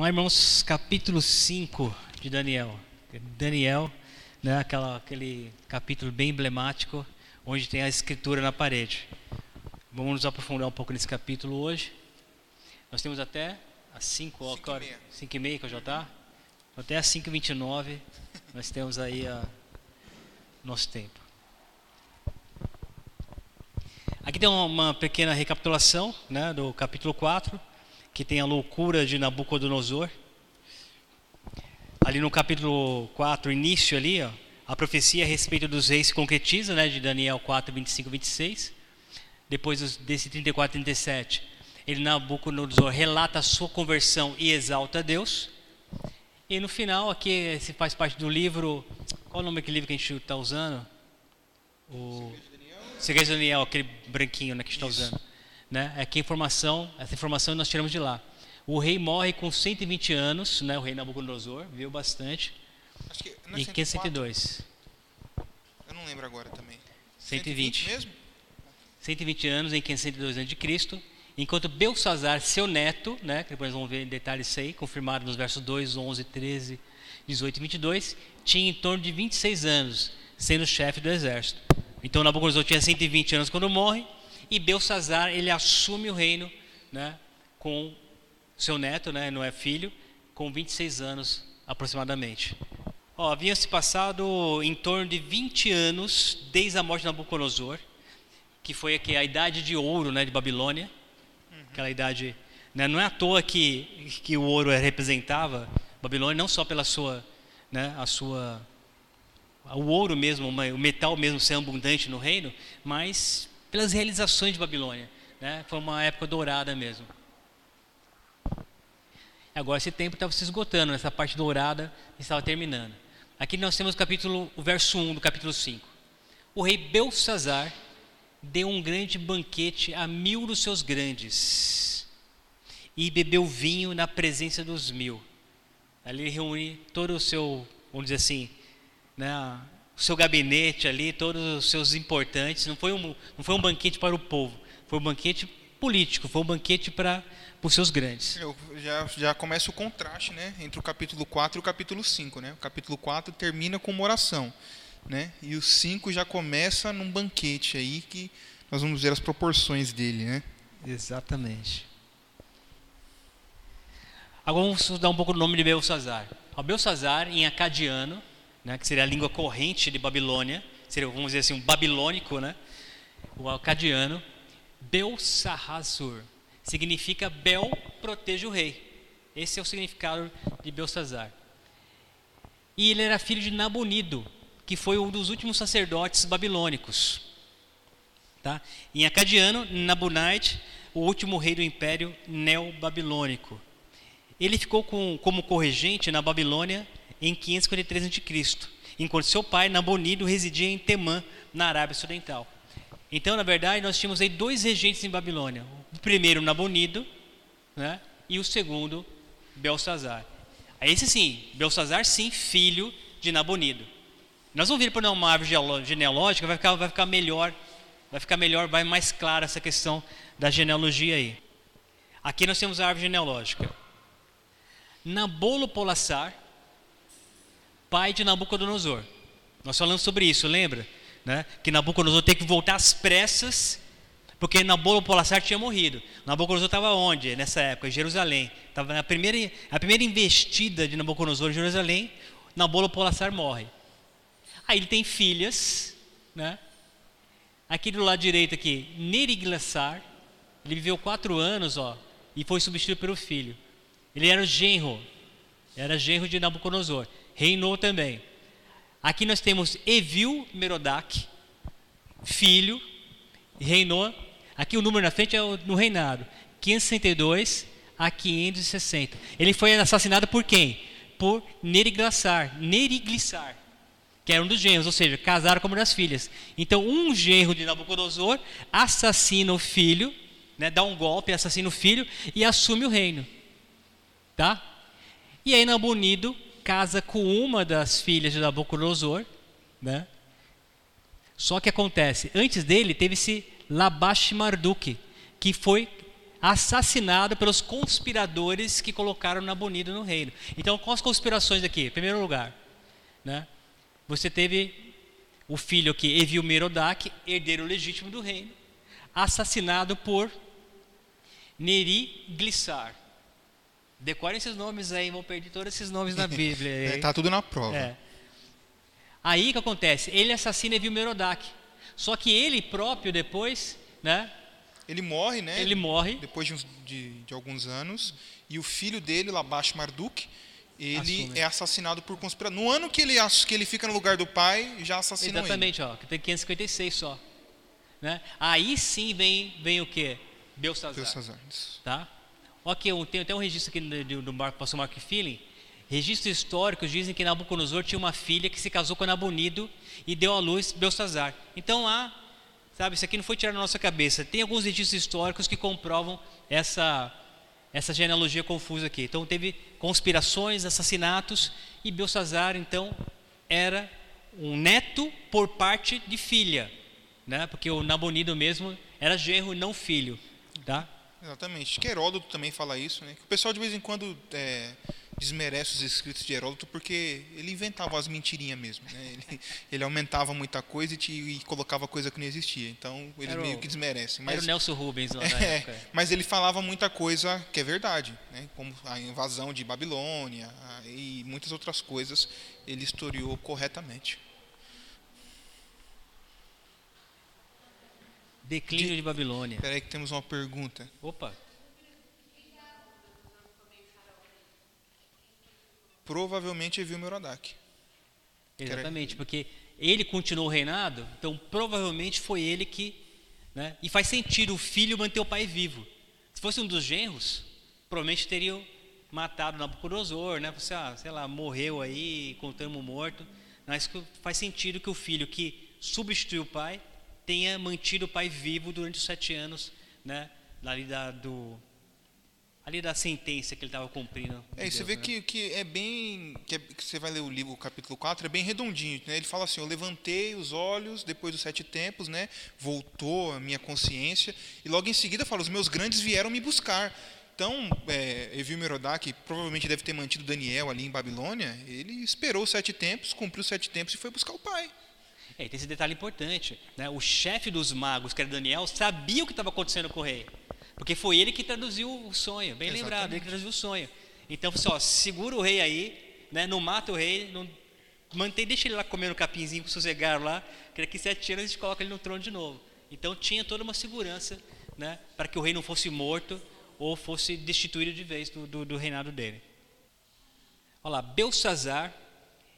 Vamos lá, irmãos, capítulo 5 de Daniel. Daniel, né, aquela, aquele capítulo bem emblemático, onde tem a escritura na parede. Vamos nos aprofundar um pouco nesse capítulo hoje. Nós temos até às 5 horas, 5 e meia que já está. Até às 5 e 29 nós temos aí a nosso tempo. Aqui tem uma pequena recapitulação né, do capítulo 4, que tem a loucura de Nabucodonosor. Ali no capítulo 4, início ali, ó, a profecia a respeito dos reis se concretiza, né, de Daniel 4, 25 26. Depois desse 34 37, ele Nabucodonosor relata a sua conversão e exalta a Deus. E no final, aqui se faz parte do livro. Qual é o nome daquele livro que a gente está usando? O Segredo de Daniel, aquele branquinho né, que está usando. Né? É que informação, essa informação nós tiramos de lá. O rei morre com 120 anos, né? o rei Nabucodonosor, viu bastante. Acho que não é em 502. Eu não lembro agora também. 120. 120 mesmo? 120 anos em 502 a.C. Enquanto Belsazar, seu neto, né, que depois vamos ver em detalhes isso aí, confirmado nos versos 2, 11, 13, 18 e 22, tinha em torno de 26 anos, sendo chefe do exército. Então Nabucodonosor tinha 120 anos quando morre, e Belsazar ele assume o reino né, com seu neto, né, não é filho, com 26 anos aproximadamente. Havia se passado em torno de 20 anos desde a morte de Nabucodonosor, que foi aqui a idade de ouro né, de Babilônia, uhum. aquela idade. Né, não é à toa que, que o ouro representava Babilônia, não só pela sua, né, a sua o ouro mesmo, o metal mesmo ser abundante no reino, mas pelas realizações de Babilônia. Né? Foi uma época dourada mesmo. Agora esse tempo estava se esgotando, essa parte dourada estava terminando. Aqui nós temos o capítulo, o verso 1 do capítulo 5. O rei Belsazar deu um grande banquete a mil dos seus grandes e bebeu vinho na presença dos mil. Ali ele reúne todo o seu, vamos dizer assim, né, o seu gabinete ali, todos os seus importantes. Não foi, um, não foi um banquete para o povo, foi um banquete político, foi um banquete para os seus grandes. Eu, já, já começa o contraste né, entre o capítulo 4 e o capítulo 5. Né? O capítulo 4 termina com uma oração. Né? E o 5 já começa num banquete aí que nós vamos ver as proporções dele. Né? Exatamente. Agora vamos estudar um pouco o nome de Belsazar. O Belsazar, em acadiano, né, que seria a língua corrente de Babilônia, seria, vamos dizer assim, um babilônico, né, o acadiano, Belsahazur, significa Bel protege o rei. Esse é o significado de Belsazar. E ele era filho de Nabonido, que foi um dos últimos sacerdotes babilônicos. Tá? Em acadiano, Nabonide, o último rei do império neobabilônico. Ele ficou com, como corregente na Babilônia em 553 a.C., enquanto seu pai, Nabonido, residia em Temã, na Arábia Ocidental. Então, na verdade, nós tínhamos aí dois regentes em Babilônia. O primeiro, Nabonido, né? e o segundo, Belsazar. Esse sim, Belsazar sim, filho de Nabonido. Nós vamos vir para uma árvore genealógica, vai ficar, vai ficar melhor, vai ficar melhor, vai mais clara essa questão da genealogia aí. Aqui nós temos a árvore genealógica. Nabolo Polassar, pai de Nabucodonosor. Nós falamos sobre isso, lembra? Né? Que Nabucodonosor tem que voltar às pressas, porque Nabopolassar tinha morrido. Nabucodonosor estava onde nessa época? Em Jerusalém. Estava a primeira, a primeira investida de Nabucodonosor em Jerusalém, Nabopolassar morre. Aí ele tem filhas, né? Aqui do lado direito aqui, Neriglassar, ele viveu quatro anos, ó, e foi substituído pelo filho. Ele era genro, era genro de Nabucodonosor reinou também. Aqui nós temos Evil Merodach, filho, reinou. Aqui o número na frente é o, no reinado, 562 a 560. Ele foi assassinado por quem? Por Neriglissar, Neriglissar, que era um dos genros, ou seja, casaram com uma das filhas. Então, um genro de Nabucodonosor assassina o filho, né, dá um golpe, assassina o filho e assume o reino. Tá? E aí Nabonido casa com uma das filhas de Nabucodonosor, né? Só que acontece, antes dele teve-se Labash Marduk, que foi assassinado pelos conspiradores que colocaram Nabonido no reino. Então, quais as conspirações aqui? Em primeiro lugar, né? Você teve o filho aqui, Evil Merodach, herdeiro legítimo do reino, assassinado por Neri Glissar. Decorem esses nomes aí, vão perder todos esses nomes na Bíblia. Está é, tudo na prova. É. Aí o que acontece? Ele assassina Evil Merodach. Só que ele próprio depois, né? Ele morre, né? Ele morre. Depois de, uns, de, de alguns anos. E o filho dele, Labash Marduk, ele Assume. é assassinado por conspiração. No ano que ele, que ele fica no lugar do pai, já assassinou Exatamente, ele. ó, que tem 556 só. Né? Aí sim vem, vem o quê? Belsazar. Belsazar. Tá? Ok, tem até um registro aqui do, Marco, pastor Mark Feeling. Registros históricos dizem que Nabucodonosor tinha uma filha que se casou com Nabonido e deu à luz Belsazar. Então há, sabe, isso aqui não foi tirado da nossa cabeça. Tem alguns registros históricos que comprovam essa essa genealogia confusa aqui. Então teve conspirações, assassinatos e Belsazar então era um neto por parte de filha, né? Porque o Nabonido mesmo era genro, não filho, tá? Exatamente. Que Heródoto também fala isso, né? Que o pessoal de vez em quando é, desmerece os escritos de Heródoto porque ele inventava as mentirinhas mesmo. Né? Ele, ele, aumentava muita coisa e, te, e, colocava coisa que não existia. Então eles meio que desmerecem. Mas, era o Nelson Rubens lá é, época. Mas ele falava muita coisa que é verdade, né? como a invasão de Babilônia e muitas outras coisas ele historiou corretamente. Declínio de, de Babilônia. Espera aí que temos uma pergunta. Opa. provavelmente viu Merodach. Exatamente, porque ele continuou o reinado, então provavelmente foi ele que. Né, e faz sentido o filho manter o pai vivo. Se fosse um dos genros, provavelmente teriam matado Nabucodonosor, né? Você, ah, sei lá, morreu aí, contamos morto. Mas faz sentido que o filho que substituiu o pai tenha mantido o pai vivo durante os sete anos, né? Ali da, do, ali da sentença que ele estava cumprindo. É, e você vê né? que, que é bem. Que, é, que, você vai ler o livro, o capítulo 4, é bem redondinho. Né? Ele fala assim: Eu levantei os olhos depois dos sete tempos, né? voltou a minha consciência, e logo em seguida fala: Os meus grandes vieram me buscar. Então, é, Evil Merodach, que provavelmente deve ter mantido Daniel ali em Babilônia, ele esperou os sete tempos, cumpriu os sete tempos e foi buscar o pai. É, tem esse detalhe importante. Né? O chefe dos magos, que era Daniel, sabia o que estava acontecendo com o rei. Porque foi ele que traduziu o sonho, bem Exatamente. lembrado, ele que traduziu o sonho. Então, só segura o rei aí, né, não mata o rei, não, mantém, deixa ele lá comendo capinzinho sossegado lá, que daqui sete anos a gente coloca ele no trono de novo. Então tinha toda uma segurança né, para que o rei não fosse morto ou fosse destituído de vez do, do, do reinado dele. Olha lá, Belsazar,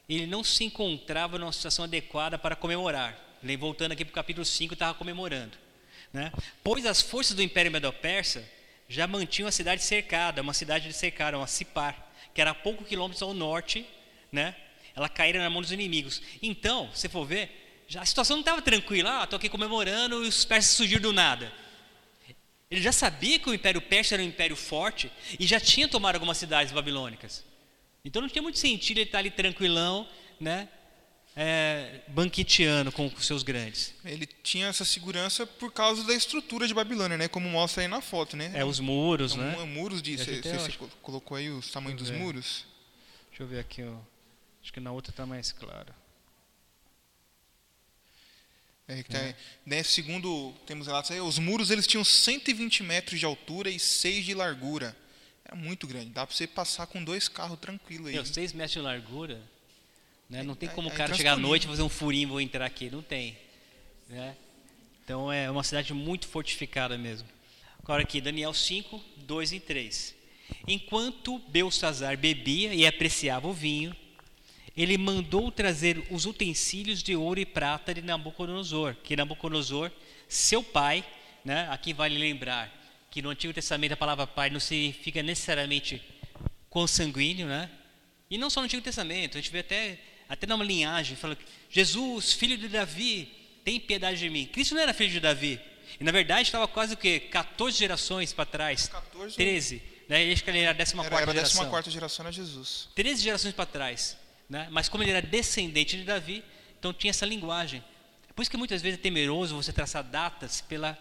ele não se encontrava numa situação adequada para comemorar. Voltando aqui para o capítulo 5, estava comemorando. Né? Pois as forças do Império Medo-Persa já mantinham a cidade cercada, uma cidade de cercaram, a Sipar, que era a poucos quilômetros ao norte, né? ela caíra na mão dos inimigos. Então, se for ver, já, a situação não estava tranquila, ah, estou aqui comemorando e os persas surgiram do nada. Ele já sabia que o Império Persa era um império forte e já tinha tomado algumas cidades babilônicas. Então não tinha muito sentido ele estar ali tranquilão, né? é, banqueteando com os seus grandes. Ele tinha essa segurança por causa da estrutura de Babilônia, né? Como mostra aí na foto, né? É os muros, então, né? Muros de. Você colocou aí os tamanhos dos muros? Deixa eu ver aqui, ó. Acho que na outra está mais claro. É, tá, é. Né, segundo temos relatos aí, os muros eles tinham 120 metros de altura e 6 de largura. Era muito grande. Dá para você passar com dois carros tranquilo aí. Meu, 6 metros de largura né? Não tem como o cara chegar à noite e fazer um furinho e vou entrar aqui. Não tem. Né? Então é uma cidade muito fortificada mesmo. Agora aqui, Daniel 5, 2 e 3. Enquanto Belsazar bebia e apreciava o vinho, ele mandou trazer os utensílios de ouro e prata de Nabucodonosor, que Nabucodonosor, seu pai, né, aqui vale lembrar que no Antigo Testamento a palavra pai não significa necessariamente consanguíneo, né? E não só no Antigo Testamento, a gente vê até até numa linhagem, fala: Jesus, filho de Davi, tem piedade de mim. Cristo não era filho de Davi. E na verdade estava quase o quê? 14 gerações para trás. 14, 13. Né? Acho que ele era a 14 era, era a 14 geração era Jesus. 13 gerações para trás. Né? Mas como ele era descendente de Davi, então tinha essa linguagem. Por isso que muitas vezes é temeroso você traçar datas pela,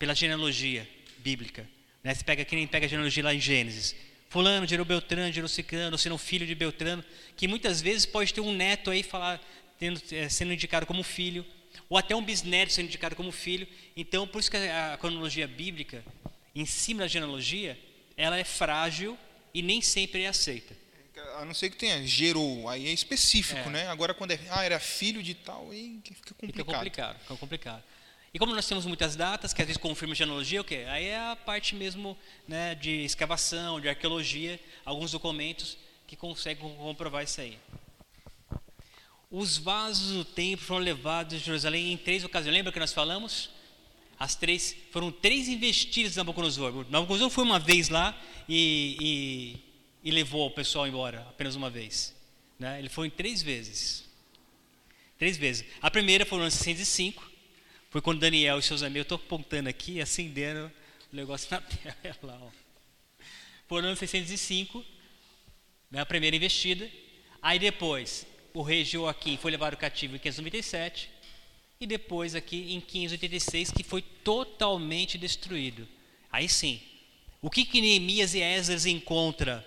pela genealogia bíblica. Né? Você pega quem pega a genealogia lá em Gênesis. Fulano gerou Beltrano, gerou Cicrano, sendo filho de Beltrano, que muitas vezes pode ter um neto aí falar, tendo, é, sendo indicado como filho, ou até um bisneto sendo indicado como filho. Então, por isso que a, a cronologia bíblica, em cima da genealogia, ela é frágil e nem sempre é aceita. A não ser que tenha gerou, aí é específico, é. né? Agora quando é, ah, era filho de tal, aí fica complicado. Fica complicado, fica complicado. E como nós temos muitas datas, que às vezes confirmam genealogia, o quê? Aí é a parte mesmo né, de escavação, de arqueologia, alguns documentos que conseguem comprovar isso aí. Os vasos do templo foram levados de Jerusalém em três ocasiões. Lembra que nós falamos? As três foram três investidas de Nabucodonosor. Nabucodonosor foi uma vez lá e, e, e levou o pessoal embora, apenas uma vez. Né? Ele foi em três vezes. Três vezes. A primeira foi no ano 605, foi quando Daniel e seus amigos, eu estou apontando aqui, acendendo o negócio na tela. Ó. Ano 605, né, a primeira investida. Aí depois, o rei Joaquim foi levado cativo em 597 e depois aqui em 586 que foi totalmente destruído. Aí sim, o que, que Neemias e Esdras encontra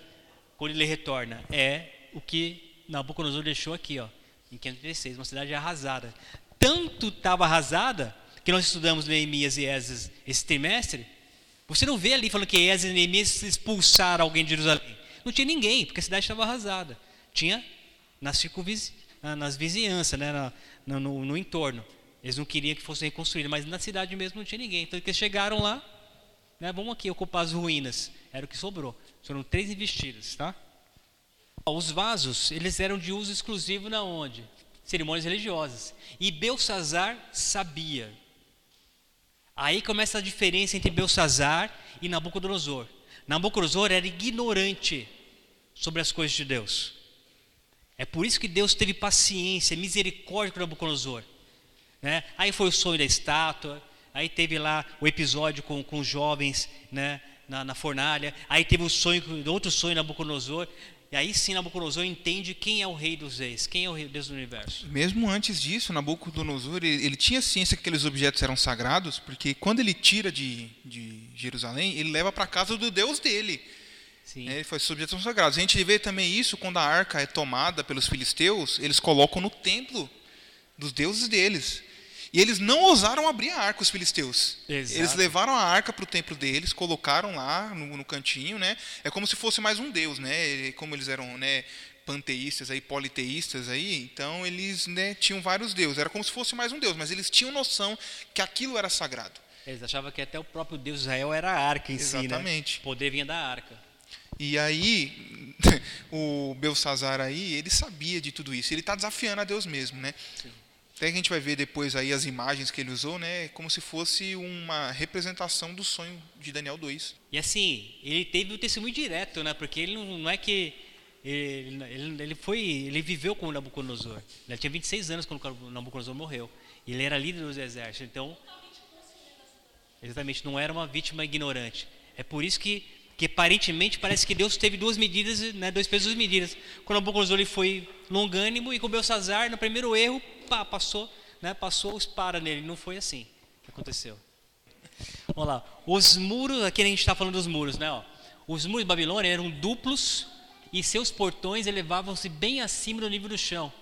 quando ele retorna? É o que Nabucodonosor deixou aqui, ó, em 586, uma cidade arrasada. Tanto estava arrasada que nós estudamos Neemias e Esdras esse trimestre. Você não vê ali falando que Esdras e Neemias expulsaram alguém de Jerusalém. Não tinha ninguém, porque a cidade estava arrasada. Tinha nas, nas vizinhanças, né, no, no, no entorno. Eles não queriam que fosse reconstruído, mas na cidade mesmo não tinha ninguém. Então eles chegaram lá, né, vamos aqui ocupar as ruínas. Era o que sobrou. Foram três investidas, tá? Os vasos, eles eram de uso exclusivo na onde? Cerimônias religiosas. E Belsazar sabia. Aí começa a diferença entre Belsazar e Nabucodonosor. Nabucodonosor era ignorante sobre as coisas de Deus. É por isso que Deus teve paciência, misericórdia com Nabucodonosor. Né? Aí foi o sonho da estátua, aí teve lá o episódio com, com os jovens né, na, na fornalha, aí teve o sonho, outro sonho Nabucodonosor, e aí sim Nabucodonosor entende quem é o rei dos reis, quem é o rei Deus do universo. Mesmo antes disso, Nabucodonosor ele, ele tinha ciência que aqueles objetos eram sagrados, porque quando ele tira de, de Jerusalém, ele leva para casa do Deus dele. Sim. Ele foi objetos são sagrados. A gente vê também isso quando a arca é tomada pelos filisteus, eles colocam no templo dos deuses deles. E eles não ousaram abrir a arca, os filisteus. Exato. Eles levaram a arca para o templo deles, colocaram lá no, no, cantinho, né? É como se fosse mais um deus, né? Como eles eram, né? panteístas aí, politeístas aí, então eles né, tinham vários deuses. Era como se fosse mais um deus, mas eles tinham noção que aquilo era sagrado. Eles achavam que até o próprio Deus Israel era a arca em Exatamente. si, né? Exatamente. O poder vinha da arca. E aí, o Belsazar aí, ele sabia de tudo isso. Ele está desafiando a Deus mesmo, né? Sim. Até que a gente vai ver depois aí as imagens que ele usou, né? Como se fosse uma representação do sonho de Daniel 2. E assim, ele teve o testemunho direto, né? Porque ele não, é que ele, ele, ele, foi, ele viveu com o Nabucodonosor. Ele tinha 26 anos quando o Nabucodonosor morreu. E ele era líder dos exércitos. Então, exatamente, não era uma vítima ignorante. É por isso que, que aparentemente parece que Deus teve duas medidas, né? Dois pesos, duas medidas. Quando Nabucodonosor ele foi longânimo e com Belsazar, no primeiro erro, pá, passou, né, passou os para nele. Não foi assim que aconteceu. Vamos lá. Os muros, aqui a gente está falando dos muros, né? Ó. Os muros de Babilônia eram duplos e seus portões elevavam-se bem acima do nível do chão.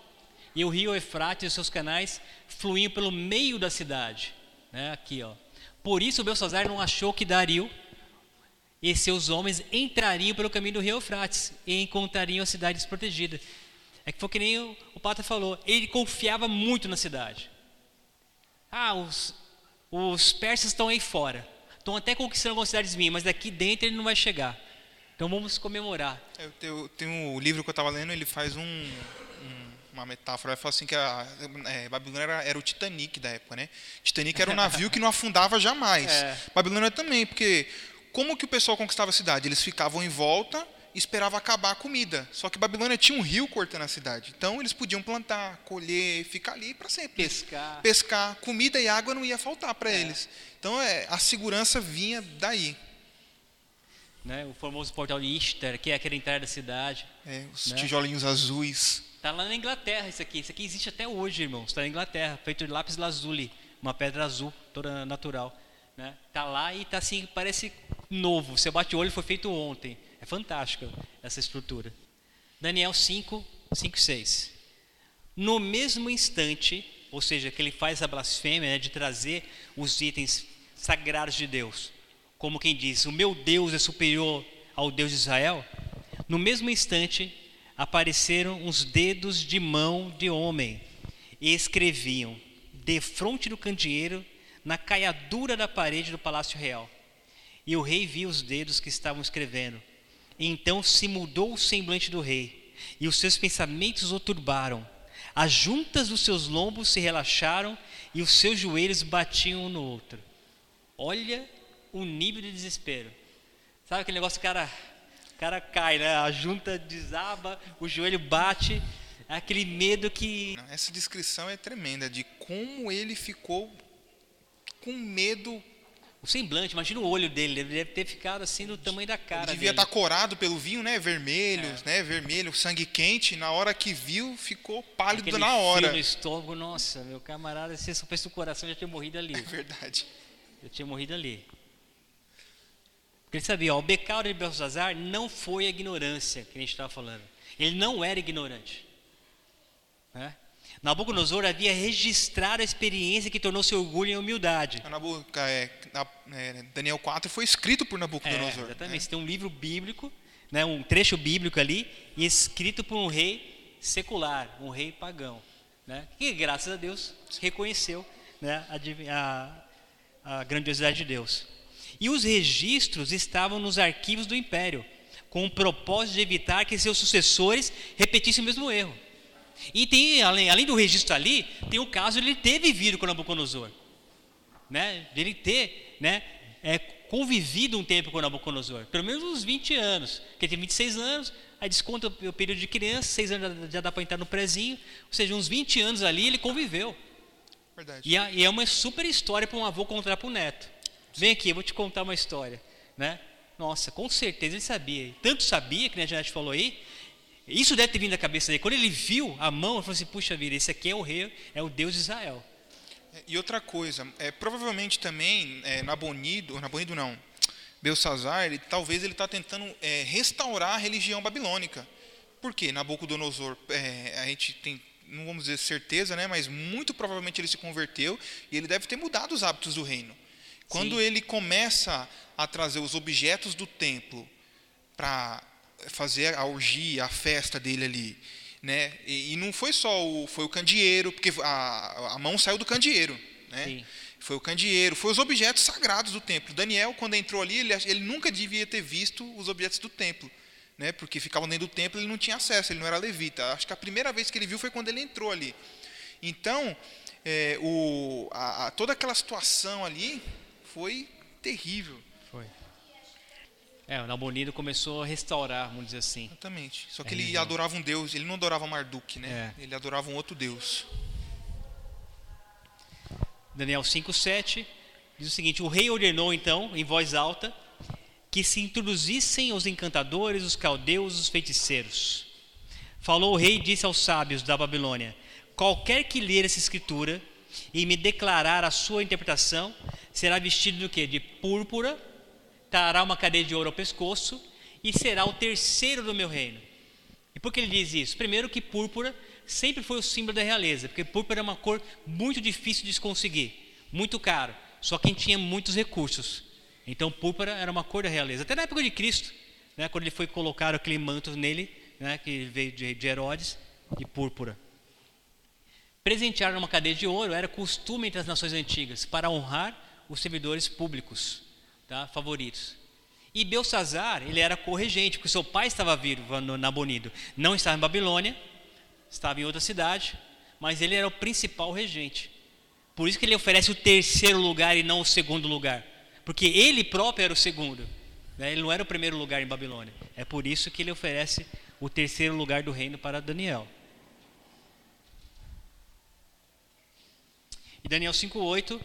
E o rio Efrates e seus canais fluíam pelo meio da cidade. Né? Aqui, ó. Por isso Belsazar não achou que Dario e seus homens entrariam pelo caminho do rio Eufrates e encontrariam a cidade desprotegida. É que foi que nem o, o Pata falou, ele confiava muito na cidade. Ah, os, os persas estão aí fora, estão até conquistando algumas cidades minhas, mas daqui dentro ele não vai chegar. Então vamos comemorar. Eu tenho, tem um livro que eu estava lendo, ele faz um, um, uma metáfora, ele fala assim que a é, Babilônia era, era, o Titanic da época, né? Titanic era um navio que não afundava jamais. É. Babilônia também, porque como que o pessoal conquistava a cidade? Eles ficavam em volta esperava acabar a comida. Só que Babilônia tinha um rio cortando a cidade. Então eles podiam plantar, colher, ficar ali para sempre. Pescar. Pescar. Comida e água não ia faltar para é. eles. Então é, a segurança vinha daí. Né, o famoso portal de Ishtar, que é aquela entrada da cidade. É, os né? tijolinhos azuis. Está lá na Inglaterra isso aqui. Isso aqui existe até hoje, irmãos. Está na Inglaterra, feito de lápis lazuli, uma pedra azul, toda natural. Né? Tá lá e tá assim, parece novo. Você bate o olho, foi feito ontem. É fantástico essa estrutura. Daniel 5, 5 e 6. No mesmo instante, ou seja, que ele faz a blasfêmia né, de trazer os itens sagrados de Deus, como quem diz: O meu Deus é superior ao Deus de Israel. No mesmo instante, apareceram uns dedos de mão de homem e escreviam, defronte do candeeiro, na caiadura da parede do palácio real. E o rei viu os dedos que estavam escrevendo. Então se mudou o semblante do rei, e os seus pensamentos o turbaram. As juntas dos seus lombos se relaxaram e os seus joelhos batiam um no outro. Olha o nível de desespero. Sabe aquele negócio que o cara, o cara cai, né? A junta desaba, o joelho bate, é aquele medo que. Essa descrição é tremenda de como ele ficou com medo. O semblante, imagina o olho dele, ele deve ter ficado assim do tamanho da cara. Ele devia dele. estar corado pelo vinho, né? Vermelho, é. né? Vermelho, sangue quente. Na hora que viu, ficou pálido Aquele na hora. no estômago, nossa, meu camarada, se eu o coração, já tinha morrido ali. É verdade. Eu tinha morrido ali. Porque ele sabia, ó, o pecado de Belsazar não foi a ignorância que a gente estava falando. Ele não era ignorante. Né? Nabucodonosor havia registrado a experiência que tornou seu orgulho em humildade. É, é, Daniel 4 foi escrito por Nabucodonosor. É, exatamente. Né? Tem um livro bíblico, né, um trecho bíblico ali, e escrito por um rei secular, um rei pagão. Né, que, graças a Deus, reconheceu né, a, a, a grandiosidade de Deus. E os registros estavam nos arquivos do império, com o propósito de evitar que seus sucessores repetissem o mesmo erro. E tem, além, além do registro ali, tem o caso de ele ter vivido com Nabucodonosor. Né? De ele ter né, é, convivido um tempo com Nabucodonosor. Pelo menos uns 20 anos. Porque ele tem 26 anos, aí desconta o período de criança, 6 anos já dá para entrar no prezinho. Ou seja, uns 20 anos ali ele conviveu. Verdade. E, e é uma super história para um avô contar para o neto. Vem aqui, eu vou te contar uma história. Né? Nossa, com certeza ele sabia. Tanto sabia, que a Janete falou aí, isso deve ter vindo da cabeça dele. Quando ele viu a mão, ele falou assim: puxa vida, esse aqui é o rei, é o Deus de Israel. E outra coisa, é, provavelmente também é, Nabonido, Nabonido não, Belsazar, ele, talvez ele está tentando é, restaurar a religião babilônica. Por quê? Nabucodonosor, é, a gente tem, não vamos dizer certeza, né, mas muito provavelmente ele se converteu e ele deve ter mudado os hábitos do reino. Quando Sim. ele começa a trazer os objetos do templo para fazer a orgia, a festa dele ali. Né? E, e, não foi só o, foi o candeeiro, porque a, a mão saiu do candeeiro. Né? Sim. Foi o candeeiro, foi os objetos sagrados do templo. Daniel, quando entrou ali, ele, ele nunca devia ter visto os objetos do templo. Né? Porque ficavam dentro do templo ele não tinha acesso, ele não era levita. Acho que a primeira vez que ele viu foi quando ele entrou ali. Então, é, o, a, a, toda aquela situação ali foi terrível. É, o Nabonido começou a restaurar, vamos dizer assim. Exatamente. Só que é, ele adorava um deus, ele não adorava Marduk, né? É. Ele adorava um outro deus. Daniel 5:7 diz o seguinte: O rei ordenou então, em voz alta, que se introduzissem os encantadores, os caldeus, os feiticeiros. Falou o rei e disse aos sábios da Babilônia: Qualquer que ler essa escritura e me declarar a sua interpretação, será vestido do que? De púrpura trará uma cadeia de ouro ao pescoço e será o terceiro do meu reino. E por que ele diz isso? Primeiro que púrpura sempre foi o símbolo da realeza, porque púrpura é uma cor muito difícil de se conseguir, muito caro, só quem tinha muitos recursos. Então púrpura era uma cor da realeza. Até na época de Cristo, né, quando ele foi colocar aquele manto nele, né, que veio de, de Herodes, de púrpura. Presentear uma cadeia de ouro era costume entre as nações antigas para honrar os servidores públicos tá? favoritos. E Belsazar, ele era corregente, porque seu pai estava vivo no Nabonido. Não estava em Babilônia, estava em outra cidade, mas ele era o principal regente. Por isso que ele oferece o terceiro lugar e não o segundo lugar. Porque ele próprio era o segundo. Né? Ele não era o primeiro lugar em Babilônia. É por isso que ele oferece o terceiro lugar do reino para Daniel. E Daniel 5,8: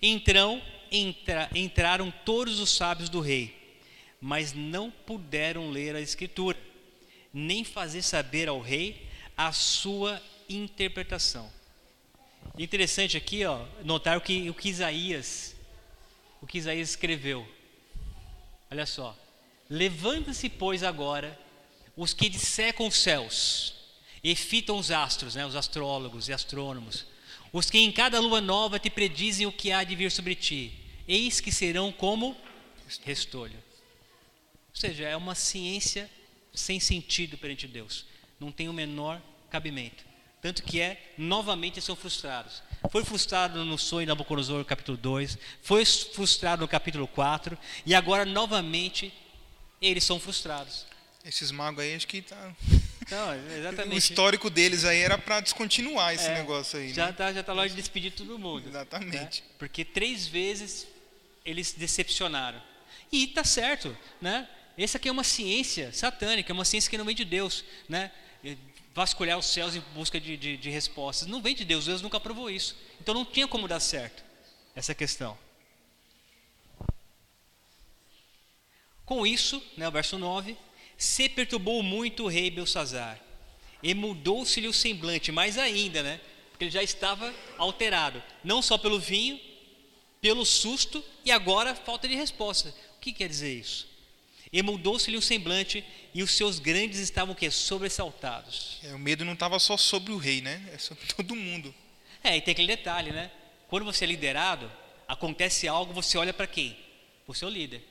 Então entra, entraram todos os sábios do rei, mas não puderam ler a escritura, nem fazer saber ao rei a sua interpretação. Interessante aqui, ó, notar o que, o que Isaías, o que Isaías escreveu. Olha só. Levanta-se, pois, agora os que dissecam os céus e fitam os astros, né, os astrólogos e astrônomos, os que em cada lua nova te predizem o que há de vir sobre ti, eis que serão como restolho. Ou seja, é uma ciência sem sentido perante Deus, não tem o menor cabimento. Tanto que é, novamente são frustrados. Foi frustrado no sonho de Nabucodonosor, capítulo 2, foi frustrado no capítulo 4, e agora novamente eles são frustrados. Esses magos aí, acho que tá. Não, exatamente. o histórico deles aí era para descontinuar esse é, negócio aí. Já né? tá, já tá lá de despedir todo mundo. Exatamente. Né? Porque três vezes eles decepcionaram. E tá certo, né? Essa aqui é uma ciência satânica, é uma ciência que não vem de Deus, né? Vasculhar os céus em busca de, de, de respostas. Não vem de Deus, Deus nunca provou isso. Então não tinha como dar certo essa questão. Com isso, né, o verso 9, se perturbou muito o rei Belsazar, e mudou-se-lhe o semblante, mais ainda, né? Porque ele já estava alterado, não só pelo vinho, pelo susto e agora falta de resposta. O que quer dizer isso? E mudou-se-lhe o semblante e os seus grandes estavam o quê? Sobressaltados. É, o medo não estava só sobre o rei, né? É sobre todo mundo. É, e tem aquele detalhe, né? Quando você é liderado, acontece algo, você olha para quem? Para o seu líder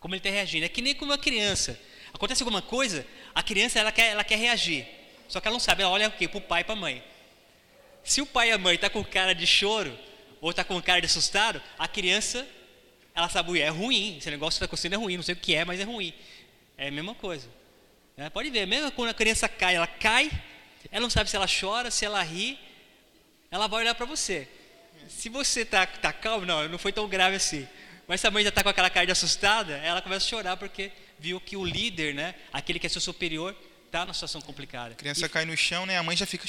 como ele está reagindo. É que nem com uma criança. Acontece alguma coisa, a criança ela quer, ela quer reagir. Só que ela não sabe, ela olha o quê? Para o pai e para a mãe. Se o pai e a mãe estão tá com cara de choro, ou está com cara de assustado, a criança, ela sabe, é ruim, esse negócio que está acontecendo é ruim, não sei o que é, mas é ruim. É a mesma coisa. É, pode ver, mesmo quando a criança cai, ela cai, ela não sabe se ela chora, se ela ri, ela vai olhar para você. Se você está tá calmo, não, não foi tão grave assim. Mas se a mãe já está com aquela cara de assustada, ela começa a chorar porque viu que o líder, né, aquele que é seu superior, está numa situação complicada. A criança e... cai no chão, né? A mãe já fica,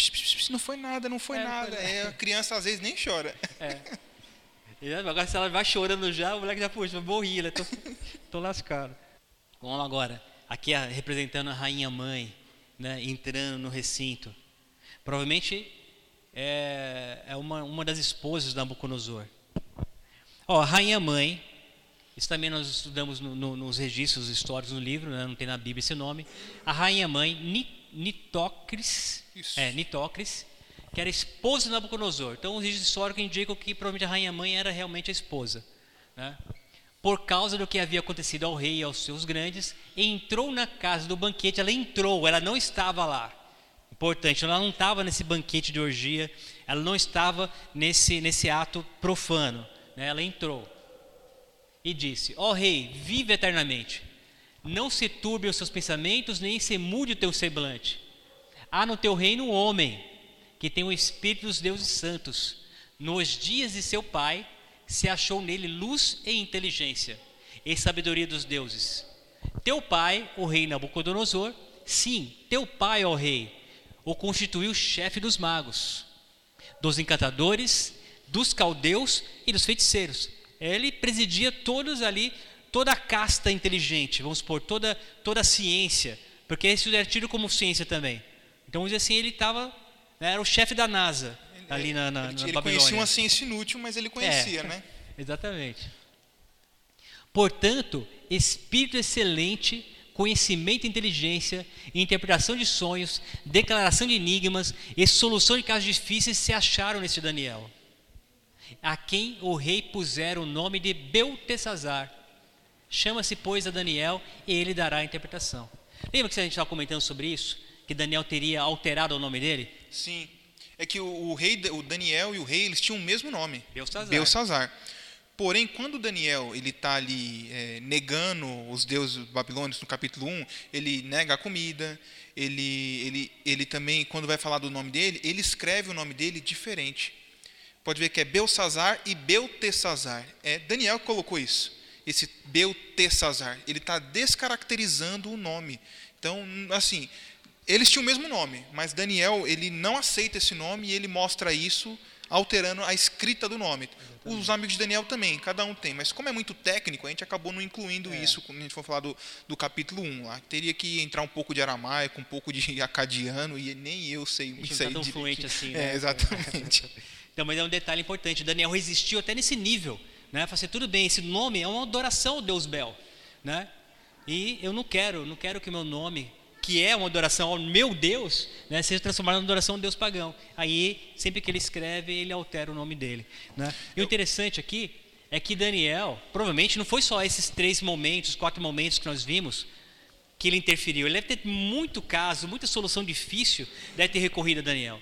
não foi nada, não foi é, nada. Foi... É, a criança às vezes nem chora. É. Agora se ela vai chorando já, o moleque já, puxa, morri, né? tô, tô lascado. Vamos agora, aqui representando a rainha mãe, né, entrando no recinto. Provavelmente é, é uma, uma das esposas da Nabucodonosor. Ó, a rainha mãe isso também nós estudamos no, no, nos registros históricos no livro, né? não tem na Bíblia esse nome. A rainha mãe Nitocris, é, Nitocris, que era esposa de Nabucodonosor. Então, os registros históricos indicam que provavelmente a rainha mãe era realmente a esposa. Né? Por causa do que havia acontecido ao rei e aos seus grandes, entrou na casa do banquete. Ela entrou, ela não estava lá. Importante, ela não estava nesse banquete de orgia, ela não estava nesse, nesse ato profano. Né? Ela entrou e disse: Ó oh, rei, vive eternamente. Não se turbe os seus pensamentos, nem se mude o teu semblante. Há no teu reino um homem que tem o espírito dos deuses santos. Nos dias de seu pai se achou nele luz e inteligência e sabedoria dos deuses. Teu pai, o rei Nabucodonosor, sim, teu pai, ó rei, o constituiu chefe dos magos, dos encantadores, dos caldeus e dos feiticeiros ele presidia todos ali, toda a casta inteligente, vamos supor, toda, toda a ciência, porque isso era tido como ciência também. Então, vamos dizer assim, ele estava, né, era o chefe da NASA, ali na, na, ele, na ele Babilônia. conhecia uma ciência inútil, mas ele conhecia, é, né? Exatamente. Portanto, espírito excelente, conhecimento e inteligência, interpretação de sonhos, declaração de enigmas e solução de casos difíceis se acharam nesse Daniel a quem o rei pusera o nome de Beltesazar. Chama-se, pois, a Daniel e ele dará a interpretação. Lembra que a gente estava comentando sobre isso? Que Daniel teria alterado o nome dele? Sim. É que o, o rei, o Daniel e o rei, eles tinham o mesmo nome. Belsazar. Belsazar. Porém, quando Daniel ele está ali é, negando os deuses babilônios no capítulo 1, ele nega a comida, ele, ele, ele também, quando vai falar do nome dele, ele escreve o nome dele diferente pode ver que é Belsazar e Beltesazar. É Daniel que colocou isso. Esse Beltesazar. Ele está descaracterizando o nome. Então, assim, eles tinham o mesmo nome, mas Daniel ele não aceita esse nome e ele mostra isso alterando a escrita do nome. Exatamente. Os amigos de Daniel também, cada um tem, mas como é muito técnico, a gente acabou não incluindo é. isso quando a gente for falar do, do capítulo 1 lá. Teria que entrar um pouco de aramaico, um pouco de acadiano, e nem eu sei isso aí. Não tá tão fluente assim, né? É, exatamente. Então, mas é um detalhe importante. Daniel resistiu até nesse nível. Né? Falei assim, tudo bem, esse nome é uma adoração ao Deus Bel. né? E eu não quero, não quero que meu nome, que é uma adoração ao meu Deus, né, seja transformado em adoração ao Deus pagão. Aí, sempre que ele escreve, ele altera o nome dele. Né? E o interessante aqui é que Daniel, provavelmente não foi só esses três momentos, quatro momentos que nós vimos, que ele interferiu. Ele deve ter muito caso, muita solução difícil, deve ter recorrido a Daniel.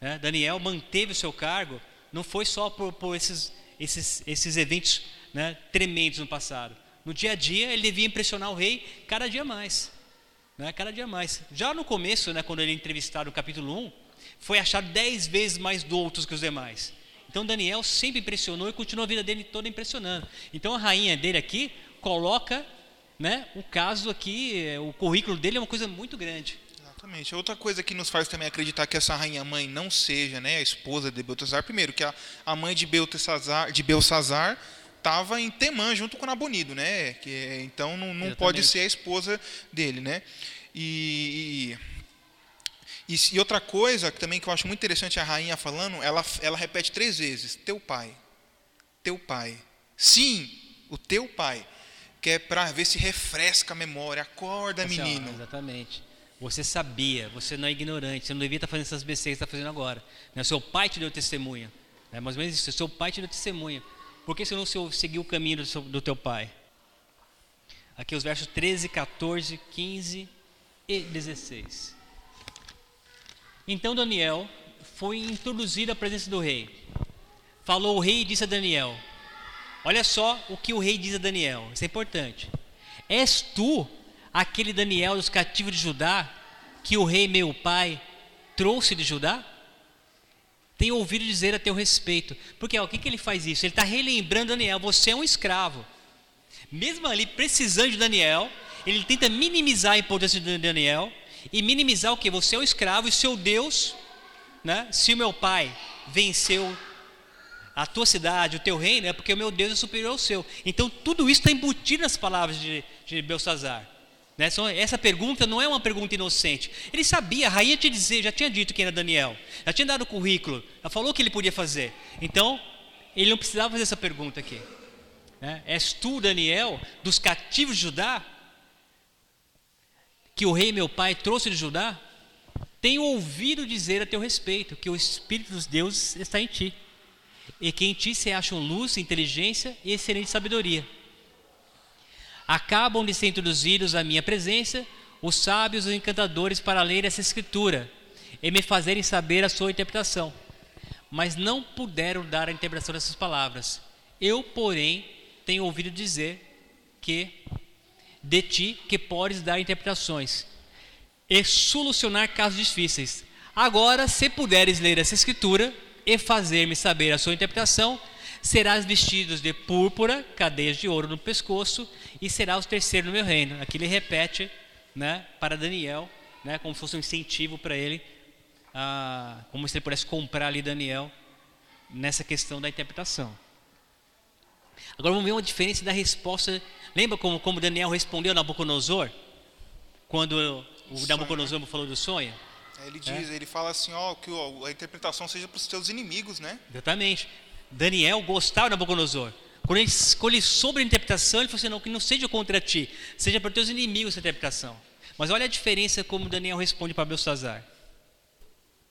Né? Daniel manteve o seu cargo, não foi só por, por esses, esses, esses eventos né, tremendos no passado. No dia a dia, ele devia impressionar o rei cada dia mais. Né, cada dia mais. Já no começo, né, quando ele é entrevistado no capítulo 1, foi achado dez vezes mais doutos que os demais. Então Daniel sempre impressionou e continuou a vida dele toda impressionando. Então a rainha dele aqui coloca né, o caso aqui, o currículo dele é uma coisa muito grande. Exatamente. Outra coisa que nos faz também acreditar que essa rainha mãe não seja né, a esposa de Beltesazar, primeiro, que a, a mãe de Beltesazar, de Belsazar estava em Temã junto com Nabonido, né? Que, então não, não pode ser a esposa dele, né? E, e, e, outra coisa também que eu acho muito interessante a rainha falando, ela, ela repete três vezes: teu pai, teu pai, sim, o teu pai, que é para ver se refresca a memória, acorda, assim, menino. Ó, exatamente. Você sabia, você não é ignorante, você não devia estar fazendo essas besteiras que está fazendo agora. Né? Seu pai te deu testemunha. Né? Mais ou menos isso, seu pai te deu testemunha. Por que você não seguiu o caminho do, seu, do teu pai? Aqui os versos 13, 14, 15 e 16. Então Daniel foi introduzido à presença do rei. Falou o rei e disse a Daniel: Olha só o que o rei diz a Daniel, isso é importante. És tu aquele Daniel dos cativos de Judá, que o rei meu pai trouxe de Judá? Tenho ouvido dizer a teu respeito. Porque ó, o que, que ele faz isso? Ele está relembrando Daniel, você é um escravo. Mesmo ali precisando de Daniel, ele tenta minimizar a importância de Daniel e minimizar o que? Você é um escravo e seu Deus, né? se o meu pai venceu a tua cidade, o teu reino, é porque o meu Deus é superior ao seu. Então tudo isso está embutido nas palavras de, de Belsazar. Né? Essa pergunta não é uma pergunta inocente. Ele sabia, a rainha te dizer, já tinha dito quem era Daniel, já tinha dado o currículo, já falou que ele podia fazer. Então, ele não precisava fazer essa pergunta aqui. Né? És tu, Daniel, dos cativos de Judá, que o rei meu pai trouxe de Judá? Tenho ouvido dizer a teu respeito que o Espírito dos deuses está em ti, e que em ti se acham luz, inteligência e excelente sabedoria acabam de ser introduzidos à minha presença os sábios os encantadores para ler essa escritura e me fazerem saber a sua interpretação. Mas não puderam dar a interpretação dessas palavras. Eu, porém, tenho ouvido dizer que de ti que podes dar interpretações e solucionar casos difíceis. Agora, se puderes ler essa escritura e fazer-me saber a sua interpretação, serás vestidos de púrpura, cadeias de ouro no pescoço, e serás o terceiro no meu reino. Aqui ele repete né, para Daniel, né, como se fosse um incentivo para ele, ah, como se ele pudesse comprar ali Daniel nessa questão da interpretação. Agora vamos ver uma diferença da resposta. Lembra como, como Daniel respondeu a Nabucodonosor? Quando o Nabucodonosor falou do sonho? Ele diz, é. ele fala assim, ó, que a interpretação seja para os teus inimigos, né? Exatamente. Daniel gostava de Nabucodonosor. Quando ele, quando ele soube a interpretação, ele falou assim: não, que não seja contra ti, seja para teus inimigos essa interpretação. Mas olha a diferença como Daniel responde para Belsazar.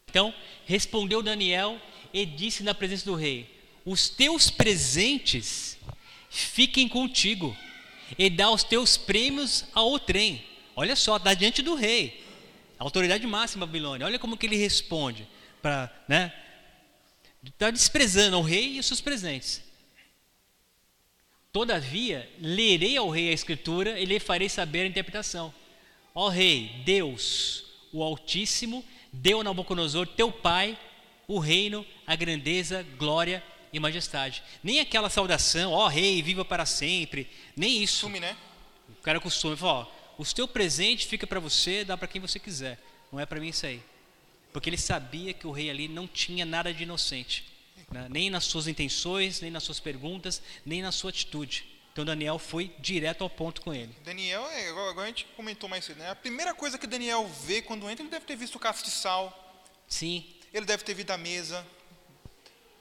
Então, respondeu Daniel e disse na presença do rei: Os teus presentes fiquem contigo, e dá os teus prêmios ao trem. Olha só, está diante do rei, autoridade máxima Babilônia. Olha como que ele responde para, né? Está desprezando o rei e os seus presentes. Todavia, lerei ao rei a escritura e lhe farei saber a interpretação. Ó rei, Deus, o Altíssimo, deu a Nabucodonosor, teu pai, o reino, a grandeza, glória e majestade. Nem aquela saudação, ó rei, viva para sempre, nem isso. Costume, né? O cara costuma falar, ó, o teu presente fica para você, dá para quem você quiser. Não é para mim isso aí. Porque ele sabia que o rei ali não tinha nada de inocente, né? nem nas suas intenções, nem nas suas perguntas, nem na sua atitude. Então Daniel foi direto ao ponto com ele. Daniel, é, agora a gente comentou mais cedo, né? A primeira coisa que Daniel vê quando entra, ele deve ter visto o castiçal. Sim. Ele deve ter visto a mesa.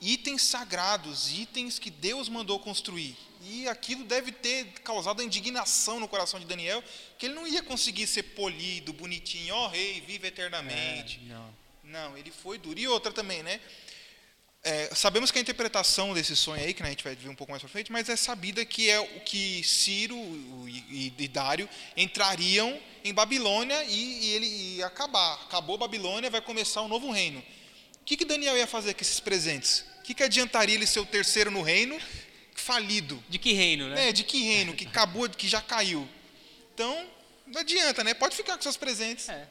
Itens sagrados, itens que Deus mandou construir. E aquilo deve ter causado a indignação no coração de Daniel, que ele não ia conseguir ser polido, bonitinho, ó oh, rei, vive eternamente. É, não. não, ele foi duro. E outra também, né? É, sabemos que a interpretação desse sonho aí, que né, a gente vai ver um pouco mais para frente, mas é sabida que é o que Ciro e, e Dário entrariam em Babilônia e, e ele ia acabar. Acabou Babilônia, vai começar um novo reino. O que, que Daniel ia fazer com esses presentes? O que, que adiantaria ele ser o terceiro no reino falido? De que reino, né? É, de que reino? Que acabou, que já caiu. Então, não adianta, né? Pode ficar com seus presentes. É.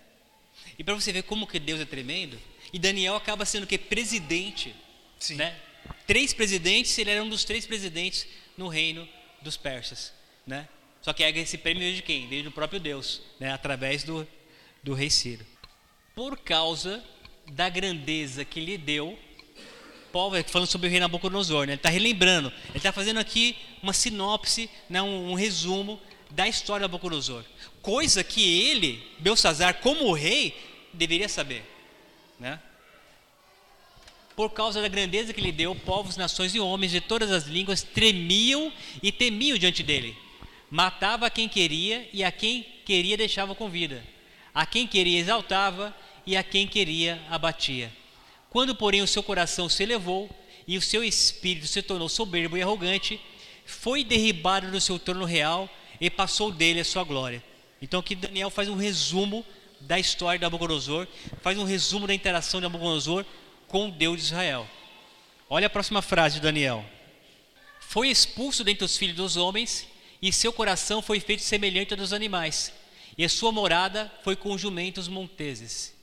E para você ver como que Deus é tremendo, e Daniel acaba sendo o que? Presidente Sim. Né? Três presidentes, ele era um dos três presidentes no reino dos persas. Né? Só que esse prêmio veio de quem? Veio do próprio Deus, né? através do, do rei Ciro. Por causa da grandeza que lhe deu, Paulo falando sobre o rei Nabucodonosor, né? ele está relembrando, ele está fazendo aqui uma sinopse, né? um, um resumo da história de Nabucodonosor. Coisa que ele, Belsazar, como rei, deveria saber. Né? Por causa da grandeza que lhe deu, povos, nações e homens de todas as línguas tremiam e temiam diante dele. Matava a quem queria e a quem queria deixava com vida. A quem queria exaltava e a quem queria abatia. Quando, porém, o seu coração se elevou e o seu espírito se tornou soberbo e arrogante, foi derribado do seu trono real e passou dele a sua glória. Então aqui Daniel faz um resumo da história de Nabucodonosor, faz um resumo da interação de Nabucodonosor com o Deus de Israel. Olha a próxima frase de Daniel. Foi expulso dentre os filhos dos homens, e seu coração foi feito semelhante ao dos animais, e a sua morada foi com jumentos monteses.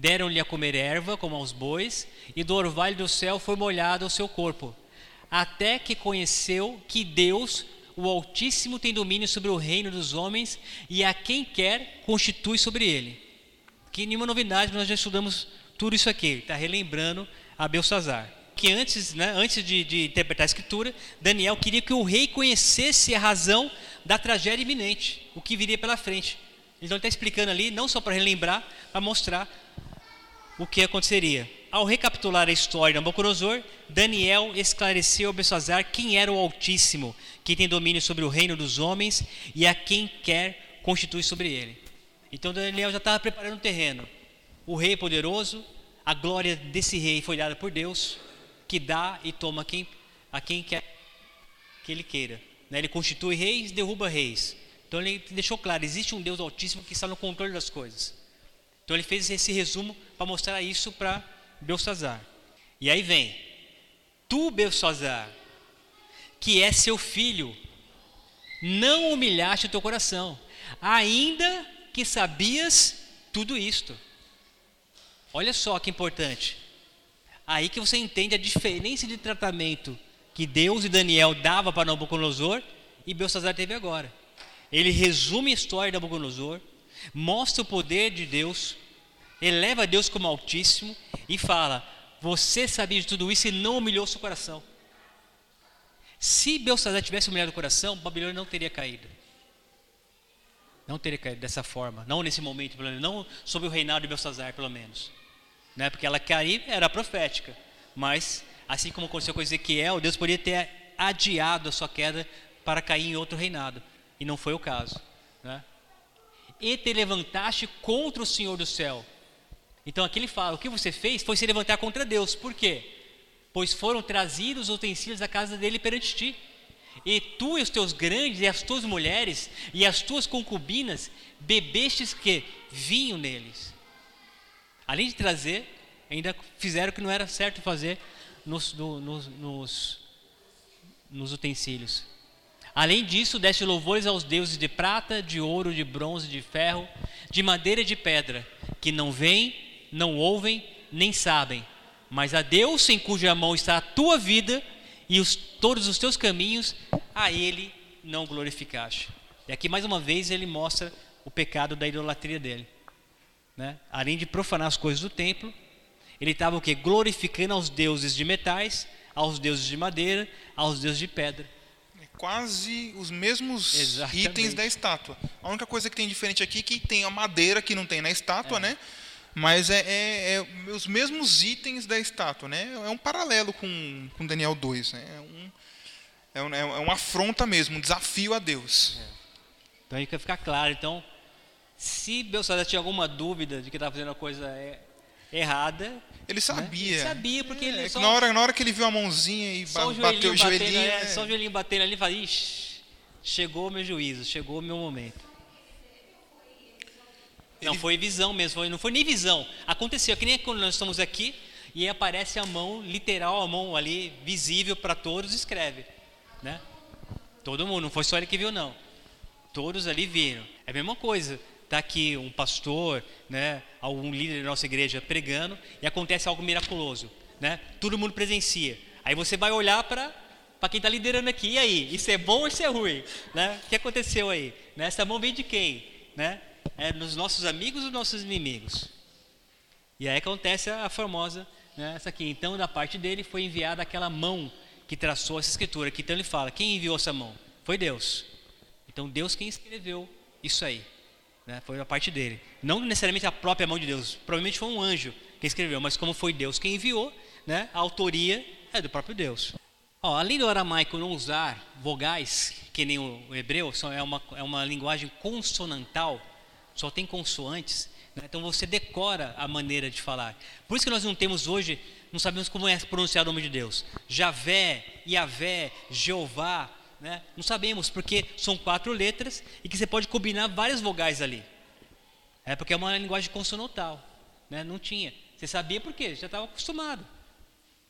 Deram-lhe a comer erva, como aos bois, e do orvalho do céu foi molhado o seu corpo, até que conheceu que Deus, o Altíssimo, tem domínio sobre o reino dos homens, e a quem quer constitui sobre ele. Que nenhuma novidade, nós já estudamos tudo isso aqui, está relembrando a Belsazar. Que antes, né, antes de, de, interpretar a escritura, Daniel queria que o rei conhecesse a razão da tragédia iminente, o que viria pela frente. Então ele está explicando ali, não só para relembrar, para mostrar o que aconteceria. Ao recapitular a história de Nabucodonosor, Daniel esclareceu a Belsazar quem era o Altíssimo, que tem domínio sobre o reino dos homens e a quem quer constitui sobre ele. Então Daniel já estava preparando o terreno o rei poderoso, a glória desse rei foi dada por Deus, que dá e toma quem, a quem quer que ele queira. Né? Ele constitui reis, derruba reis. Então ele deixou claro: existe um Deus Altíssimo que está no controle das coisas. Então ele fez esse resumo para mostrar isso para Belsazar. E aí vem: Tu, Belsazar, que é seu filho, não humilhaste o teu coração, ainda que sabias tudo isto. Olha só que importante. Aí que você entende a diferença de tratamento que Deus e Daniel dava para Nabucodonosor e Belsazar teve agora. Ele resume a história de Nabucodonosor, mostra o poder de Deus, eleva Deus como Altíssimo e fala: Você sabia de tudo isso e não humilhou seu coração. Se Belsazar tivesse humilhado o coração, Babilônia não teria caído. Não teria caído dessa forma, não nesse momento, não sob o reinado de Belsazar, pelo menos né? porque ela cair era profética. Mas, assim como aconteceu com Ezequiel, Deus poderia ter adiado a sua queda para cair em outro reinado. E não foi o caso. Né? E te levantaste contra o Senhor do céu. Então aqui ele fala: o que você fez foi se levantar contra Deus. Por quê? Pois foram trazidos os utensílios da casa dele perante ti. E tu e os teus grandes, e as tuas mulheres, e as tuas concubinas, bebestes que? Vinho neles. Além de trazer, ainda fizeram o que não era certo fazer nos, no, nos, nos, nos utensílios. Além disso, deste louvores aos deuses de prata, de ouro, de bronze, de ferro, de madeira e de pedra, que não veem, não ouvem, nem sabem, mas a Deus em cuja mão está a tua vida e os, todos os teus caminhos, a Ele não glorificaste. E aqui mais uma vez ele mostra o pecado da idolatria dele né? além de profanar as coisas do templo, ele estava o que? Glorificando aos deuses de metais, aos deuses de madeira, aos deuses de pedra. É quase os mesmos Exatamente. itens da estátua. A única coisa que tem diferente aqui é que tem a madeira que não tem na estátua, é. né? Mas é, é, é os mesmos itens da estátua, né? É um paralelo com, com Daniel 2, né? É, um, é, um, é uma afronta mesmo, um desafio a Deus. É. Então aí quer ficar claro. Então, se Belsazar tinha alguma dúvida de que estava fazendo a coisa é, errada, ele sabia. Né? Ele sabia, porque é, ele só, na, hora, na hora que ele viu a mãozinha e só bateu o joelhinho. Batendo, é, Só o joelhinho batendo ali e falou, ixi, chegou o meu juízo, chegou o meu momento. Não, foi visão mesmo, foi, não foi nem visão. Aconteceu, que nem quando nós estamos aqui e aí aparece a mão, literal, a mão ali, visível para todos, escreve. Né? Todo mundo, não foi só ele que viu, não. Todos ali viram. É a mesma coisa. Está aqui um pastor, né, algum líder da nossa igreja pregando e acontece algo miraculoso. Né? Todo mundo presencia. Aí você vai olhar para para quem está liderando aqui. E aí? Isso é bom ou isso é ruim? Né? O que aconteceu aí? Né? Essa mão vem de quem? Né? É nos nossos amigos ou nossos inimigos? E aí acontece a famosa, né, essa aqui. Então, da parte dele foi enviada aquela mão que traçou essa escritura. Que então ele fala: quem enviou essa mão? Foi Deus. Então, Deus quem escreveu isso aí. Né? Foi a parte dele. Não necessariamente a própria mão de Deus. Provavelmente foi um anjo que escreveu, mas como foi Deus quem enviou, né, a autoria é do próprio Deus. Ó, além do aramaico não usar vogais, que nem o hebreu, é uma, é uma linguagem consonantal, só tem consoantes, né? então você decora a maneira de falar. Por isso que nós não temos hoje, não sabemos como é pronunciado o nome de Deus. Javé, Iavé, Jeová, né? não sabemos, porque são quatro letras e que você pode combinar várias vogais ali. É porque é uma linguagem consonantal, né? não tinha. Você sabia por quê? Já estava acostumado.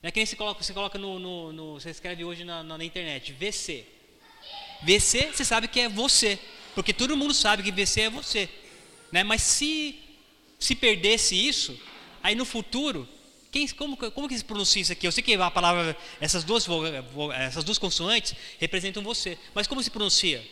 É que nem você coloca, você coloca no, no, no você escreve hoje na, na, internet, VC. VC, você sabe que é você, porque todo mundo sabe que VC é você. Né? Mas se, se perdesse isso, aí no futuro, quem, como, como que se pronuncia isso aqui? Eu sei que a palavra, essas duas, essas duas consoantes representam você, mas como se pronuncia?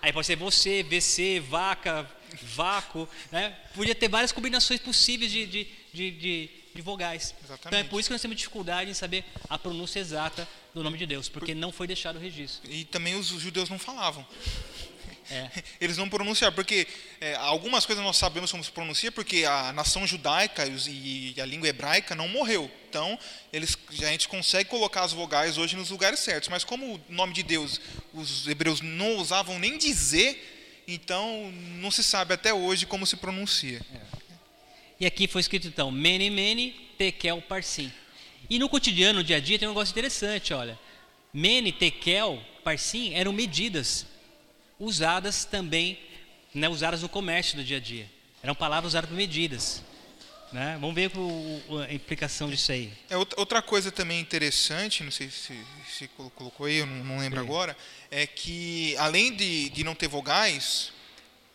Aí pode ser você, VC, vaca, vácuo, né? Podia ter várias combinações possíveis de, de, de, de de vogais. Exatamente. Então é por isso que nós temos dificuldade em saber a pronúncia exata do nome de Deus, porque por... não foi deixado o registro. E também os judeus não falavam. É. Eles não pronunciaram, porque é, algumas coisas nós sabemos como se pronuncia, porque a nação judaica e a língua hebraica não morreu. Então, eles, a gente consegue colocar as vogais hoje nos lugares certos. Mas como o nome de Deus os hebreus não usavam nem dizer, então não se sabe até hoje como se pronuncia. É. E aqui foi escrito então, mene mene tekel parsim. E no cotidiano, no dia a dia, tem um negócio interessante, olha. Mene, tekel, parsim eram medidas usadas também, né, usadas no comércio do dia a dia. Eram palavras usadas para medidas. Né? Vamos ver a implicação disso aí. É, outra coisa também interessante, não sei se, se colocou aí, eu não, não lembro Sim. agora, é que além de, de não ter vogais,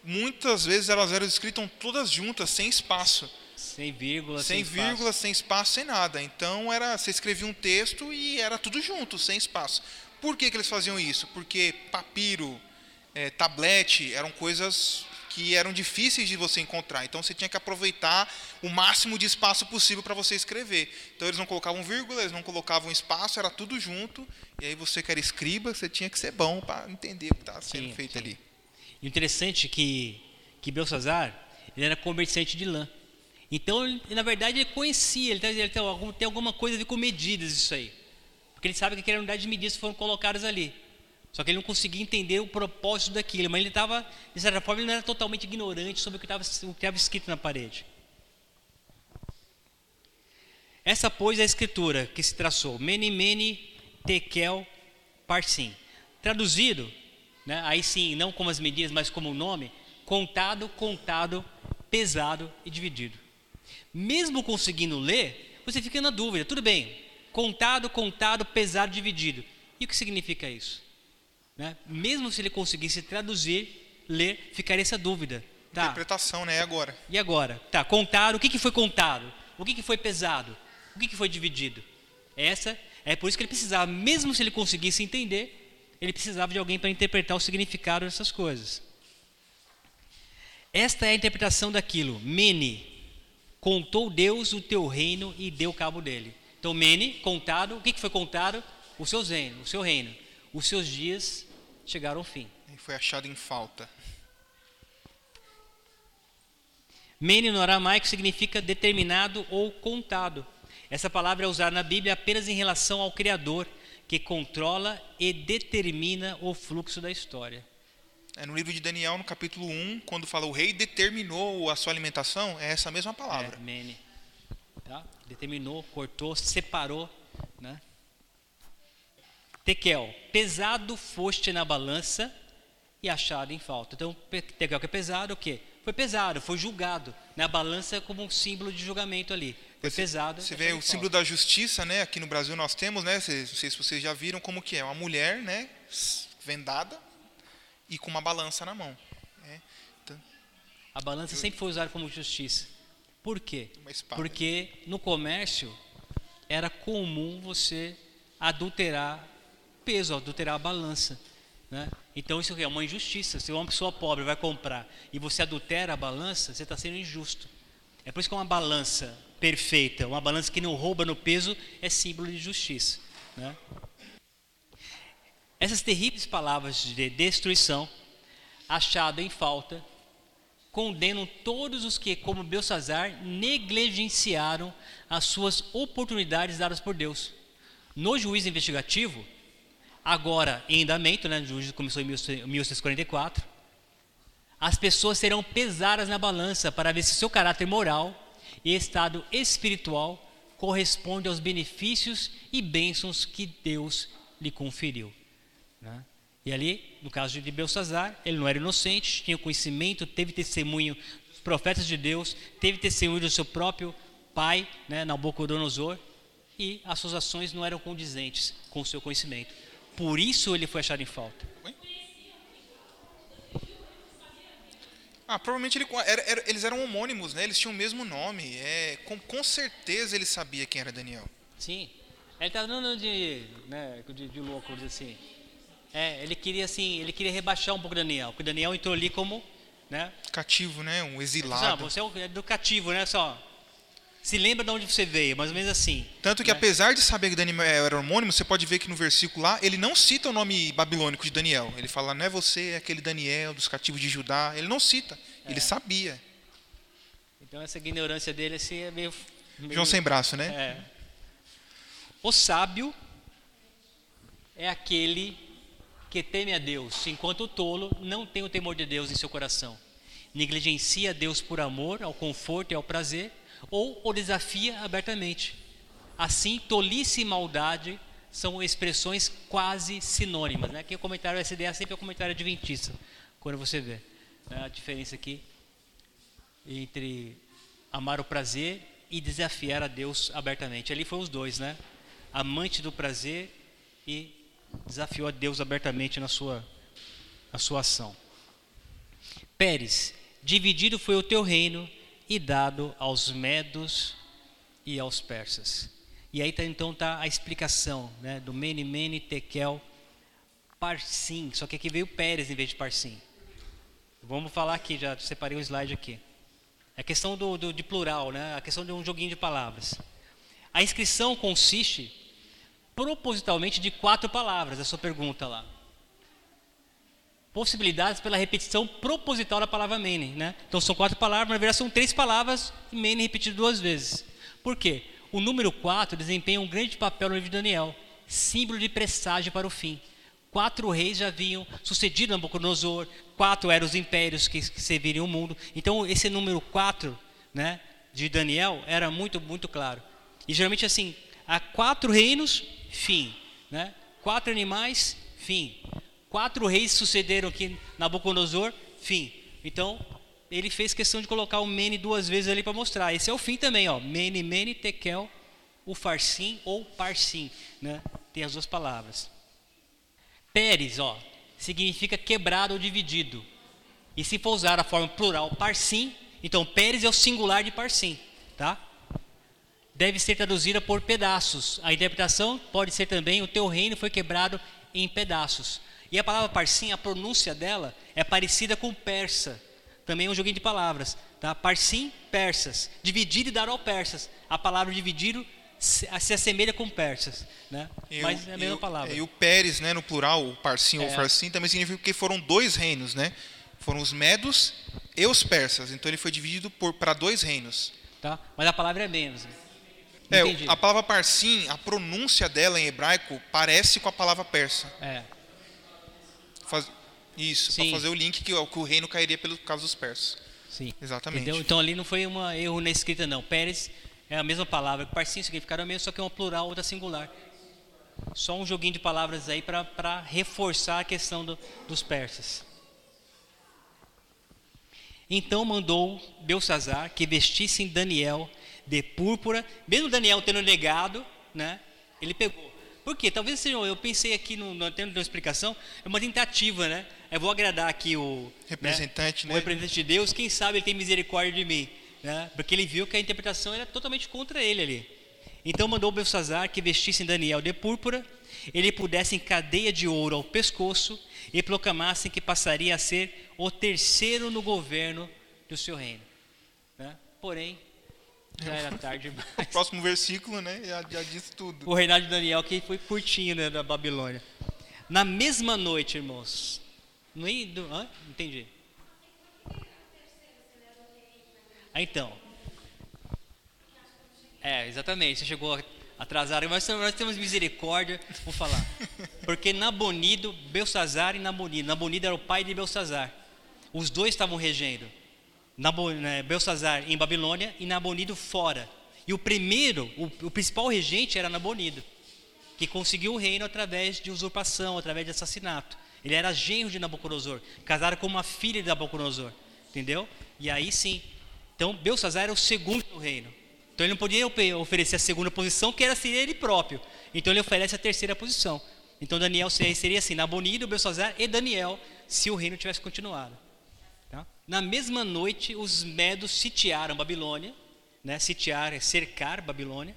muitas vezes elas eram escritas todas juntas, sem espaço. Sem vírgula, sem, sem vírgula, espaço. sem espaço, sem nada. Então era, você escrevia um texto e era tudo junto, sem espaço. Por que, que eles faziam isso? Porque papiro, é, tablete eram coisas que eram difíceis de você encontrar. Então você tinha que aproveitar o máximo de espaço possível para você escrever. Então eles não colocavam vírgula, eles não colocavam espaço, era tudo junto. E aí você que era escriba, você tinha que ser bom para entender o que estava sendo sim, feito sim. ali. E interessante é que, que Belsazar ele era comerciante de lã. Então, ele, na verdade, ele conhecia, ele, ele tem, algum, tem, alguma coisa a ver com medidas isso aí. Porque ele sabe que aquela unidade de medidas foram colocadas ali. Só que ele não conseguia entender o propósito daquilo. Mas ele estava, de certa forma, ele não era totalmente ignorante sobre o que estava escrito na parede. Essa, pois, é a escritura que se traçou. Mene, mene, tekel, parsim. Traduzido, né? aí sim, não como as medidas, mas como o nome, contado, contado, pesado e dividido. Mesmo conseguindo ler, você fica na dúvida, tudo bem, contado, contado, pesado, dividido. E o que significa isso? Né? Mesmo se ele conseguisse traduzir, ler, ficaria essa dúvida. Tá. Interpretação, né? E agora? E agora? Tá, contado, o que, que foi contado? O que, que foi pesado? O que, que foi dividido? Essa é por isso que ele precisava, mesmo se ele conseguisse entender, ele precisava de alguém para interpretar o significado dessas coisas. Esta é a interpretação daquilo. Mene, contou Deus o teu reino e deu cabo dele. Então, Mene, contado, o que foi contado? O seu reino, o seu reino. Os seus dias chegaram ao fim. E foi achado em falta. Mene no aramaico significa determinado ou contado. Essa palavra é usada na Bíblia apenas em relação ao Criador, que controla e determina o fluxo da história. É, no livro de Daniel, no capítulo 1, quando fala o rei determinou a sua alimentação, é essa mesma palavra. É, mene. Tá? Determinou, cortou, separou. Né? Tekel, pesado foste na balança e achado em falta. Então, Tekel que é pesado, o quê? Foi pesado, foi julgado. Na né? balança como um símbolo de julgamento ali. Foi você, pesado. Você vê o símbolo da justiça, né? Aqui no Brasil nós temos, né? Não sei se vocês já viram como que é. Uma mulher, né? Vendada e com uma balança na mão. É, então, a balança eu, sempre foi usada como justiça. Por quê? Porque no comércio era comum você adulterar peso, adulterar a balança. Né? Então isso é uma injustiça. Se uma pessoa pobre vai comprar e você adultera a balança, você está sendo injusto. É por isso que uma balança perfeita, uma balança que não rouba no peso, é símbolo de justiça. Né? Essas terríveis palavras de destruição, achado em falta, condenam todos os que, como Belsazar, negligenciaram as suas oportunidades dadas por Deus. No juízo investigativo, agora em andamento, né, juízo começou em 1844, as pessoas serão pesadas na balança para ver se seu caráter moral e estado espiritual corresponde aos benefícios e bênçãos que Deus lhe conferiu. Né? E ali, no caso de Belsazar, ele não era inocente, tinha conhecimento, teve testemunho dos profetas de Deus, teve testemunho do seu próprio pai, né, Nabucodonosor, e as suas ações não eram condizentes com o seu conhecimento. Por isso ele foi achado em falta. Ah, provavelmente ele, era, era, eles eram homônimos, né? Eles tinham o mesmo nome. É, com, com certeza ele sabia quem era Daniel. Sim. Ele estava dando de, né, de, de louco, assim. É, ele queria assim, ele queria rebaixar um pouco Daniel, porque Daniel entrou ali como, né? Cativo, né? Um exilado. Não, você é do cativo, né? Só. Se lembra de onde você veio, mais ou menos assim. Tanto que, né? apesar de saber que Daniel era homônimo, você pode ver que no versículo lá, ele não cita o nome babilônico de Daniel. Ele fala, não é você, é aquele Daniel dos cativos de Judá. Ele não cita, é. ele sabia. Então, essa ignorância dele assim, é meio, meio. João sem braço, né? É. O sábio é aquele que teme a Deus, enquanto o tolo não tem o temor de Deus em seu coração. Negligencia Deus por amor ao conforto e ao prazer, ou o desafia abertamente. Assim, tolice e maldade são expressões quase sinônimas. Né? Aqui o comentário, essa ideia sempre é comentário adventista, quando você vê né? a diferença aqui entre amar o prazer e desafiar a Deus abertamente. Ali foi os dois, né? Amante do prazer e desafiou a Deus abertamente na sua, na sua ação. Pérez, dividido foi o teu reino e dado aos medos e aos persas. E aí tá, então está a explicação né, do Mene, Mene, Tekel, Parsim. Só que aqui veio Pérez em vez de Parsim. Vamos falar aqui, já separei um slide aqui. É a questão do, do, de plural, né? a questão de um joguinho de palavras. A inscrição consiste propositalmente de quatro palavras, a sua pergunta lá. Possibilidades pela repetição proposital da palavra mene, né? Então são quatro palavras, na verdade são três palavras e repetido duas vezes. Por quê? O número quatro desempenha um grande papel no livro de Daniel, símbolo de presságio para o fim. Quatro reis já haviam sucedido Nabucodonosor, quatro eram os impérios que, que serviriam o mundo. Então esse número quatro, né, de Daniel era muito muito claro. E geralmente assim, há quatro reinos fim. Né? Quatro animais, fim. Quatro reis sucederam aqui Nabucodonosor, fim. Então, ele fez questão de colocar o Mene duas vezes ali para mostrar. Esse é o fim também, ó. Mene, Mene, Tekel, o Farsim ou Parsim, né? Tem as duas palavras. Pérez, ó, significa quebrado ou dividido. E se for usar a forma plural Parsim, então Pérez é o singular de Parsim, tá? deve ser traduzida por pedaços. A interpretação pode ser também: o teu reino foi quebrado em pedaços. E a palavra parsim, a pronúncia dela é parecida com persa. Também é um joguinho de palavras. Tá? Parsim, persas. Dividir e dar ao persas. A palavra dividir se, se assemelha com persas. Né? Mas é a mesma palavra. E o Pérez, né, no plural, o parsim é. ou farsim, também significa que foram dois reinos. Né? Foram os medos e os persas. Então ele foi dividido para dois reinos. Tá? Mas a palavra é menos. É, a palavra parsim, a pronúncia dela em hebraico parece com a palavra persa. É. Faz- Isso, para fazer o link que, o- que o reino cairia pelo caso dos persas. Sim. Exatamente. Entendeu? Então ali não foi um erro na escrita, não. Pérez é a mesma palavra. Parsim significado é o mesmo, só que é uma plural, outra singular. Só um joguinho de palavras aí para reforçar a questão do- dos persas. Então mandou Belsazar que vestissem Daniel de púrpura, mesmo Daniel tendo negado, né? Ele pegou. Por quê? Talvez seja, eu pensei aqui, no, no, tendo uma explicação, é uma tentativa, né? Eu vou agradar aqui o Representante, o né? representante de Deus, quem sabe ele tem misericórdia de mim, né? Porque ele viu que a interpretação era totalmente contra ele ali. Então mandou Belsazar que vestissem Daniel de púrpura, ele pudessem cadeia de ouro ao pescoço e proclamassem que passaria a ser o terceiro no governo do seu reino. né? Porém, já era tarde O demais. próximo versículo, né, já, já diz tudo. O reinado de Daniel que foi curtinho né, da Babilônia. Na mesma noite, irmãos. Não é do, hã? Entendi. Ah, então. É, exatamente. Você chegou atrasado, mas nós temos misericórdia, vou falar. Porque Nabonido, Belsazar e Nabonido. Nabonido era o pai de Belsazar. Os dois estavam regendo. Né, Belsazar em Babilônia e Nabonido fora. E o primeiro, o, o principal regente era Nabonido, que conseguiu o reino através de usurpação, através de assassinato. Ele era genro de Nabucodonosor, casado com uma filha de Nabucodonosor, entendeu? E aí sim. Então Belsazar era o segundo do reino. Então ele não podia ofe- oferecer a segunda posição, que era seria ele próprio. Então ele oferece a terceira posição. Então Daniel seria seria assim, Nabonido, Belsazar e Daniel, se o reino tivesse continuado. Tá? Na mesma noite, os medos sitiaram Babilônia, né? sitiar é cercar Babilônia.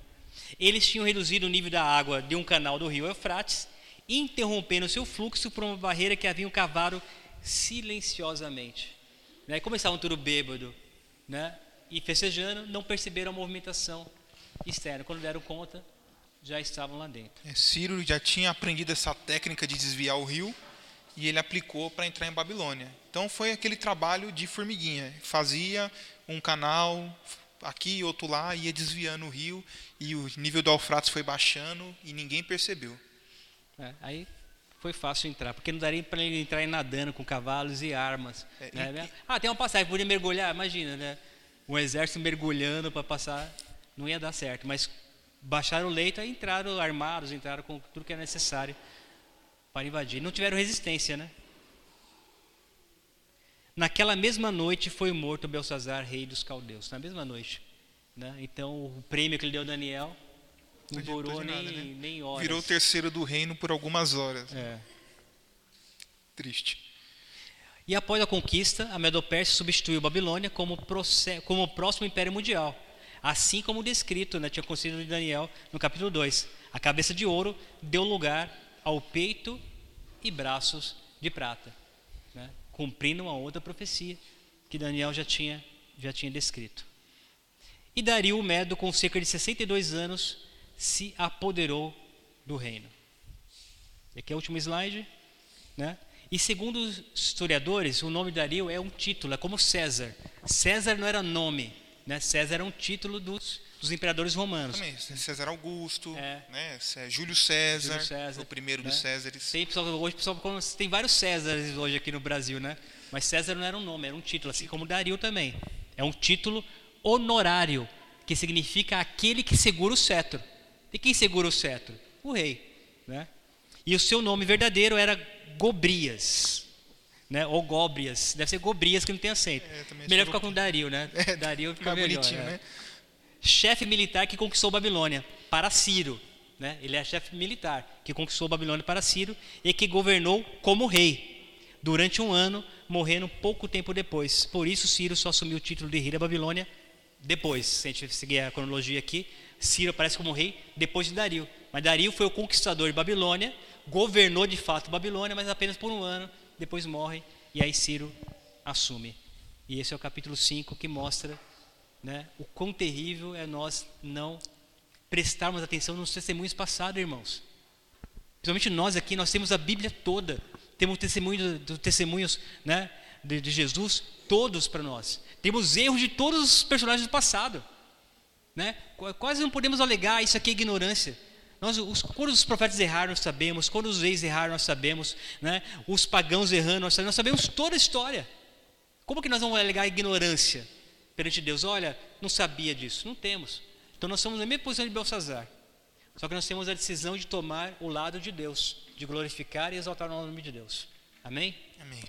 Eles tinham reduzido o nível da água de um canal do rio Eufrates, interrompendo seu fluxo por uma barreira que haviam cavado silenciosamente. Né? Como estavam tudo bêbado né? e festejando, não perceberam a movimentação externa. Quando deram conta, já estavam lá dentro. É, Ciro já tinha aprendido essa técnica de desviar o rio e ele aplicou para entrar em Babilônia. Então foi aquele trabalho de formiguinha. Fazia um canal aqui e outro lá, ia desviando o rio e o nível do Eufrates foi baixando e ninguém percebeu. É, aí foi fácil entrar, porque não daria para ele entrar aí nadando com cavalos e armas. É, né? e- Ah, tem uma passagem, podia mergulhar, imagina, né? Um exército mergulhando para passar, não ia dar certo. Mas baixaram o leito e entraram armados, entraram com tudo que é necessário para invadir. Não tiveram resistência, né? Naquela mesma noite foi morto Belsazar, rei dos caldeus. Na mesma noite. Né? Então o prêmio que ele deu a Daniel não durou nada, nem, né? nem horas. Virou o terceiro do reino por algumas horas. É. Triste. E após a conquista, a Medo-Pérsia substituiu Babilônia como, como o próximo império mundial, assim como descrito, né, tinha concedido de Daniel no capítulo 2. A cabeça de ouro deu lugar ao peito e braços de prata, né, cumprindo uma outra profecia que Daniel já tinha, já tinha descrito. E Dario o Medo, com cerca de 62 anos, se apoderou do reino. E aqui é o último slide. Né? E segundo os historiadores, o nome de Dario é um título, é como César. César não era nome, né? César era um título dos, dos imperadores romanos. Também, César Augusto, É. né? Júlio César, Júlio César, o primeiro né? dos Césares. Tem, pessoal, hoje pessoal, tem vários Césares hoje aqui no Brasil, né? Mas César não era um nome, era um título, assim como Dario também. É um título honorário, que significa aquele que segura o cetro. E quem segura o cetro? O rei, né? E o seu nome verdadeiro era Gobrias, né? Ou Góbrias, deve ser Gobrias que não tem acento. É, melhor ficar com Dario, né? É, Dario fica melhor. bonitinho, é né? Chefe militar que conquistou Babilônia para Ciro. Né? Ele é chefe militar que conquistou Babilônia para Ciro e que governou como rei durante um ano, morrendo pouco tempo depois. Por isso, Ciro só assumiu o título de rei da Babilônia depois. Se a gente seguir a cronologia aqui, Ciro aparece como rei depois de Dario. Mas Dario foi o conquistador de Babilônia, governou de fato Babilônia, mas apenas por um ano, depois morre e aí Ciro assume. E esse é o capítulo 5 que mostra né, o quão terrível é nós não prestarmos atenção nos testemunhos passados, irmãos. Principalmente nós aqui, nós temos a Bíblia toda. Temos testemunho testemunhos né, de, de Jesus, todos para nós. Temos erros de todos os personagens do passado. Né? Quase não podemos alegar isso aqui é ignorância. Nós, os, quando os profetas erraram, nós sabemos. Quando os reis erraram, nós sabemos. Né? Os pagãos errando, nós sabemos. Nós sabemos toda a história. Como que nós vamos alegar ignorância perante Deus? Olha, não sabia disso. Não temos. Então nós somos na mesma posição de Belsazar. Só que nós temos a decisão de tomar o lado de Deus, de glorificar e exaltar o nome de Deus. Amém? Amém.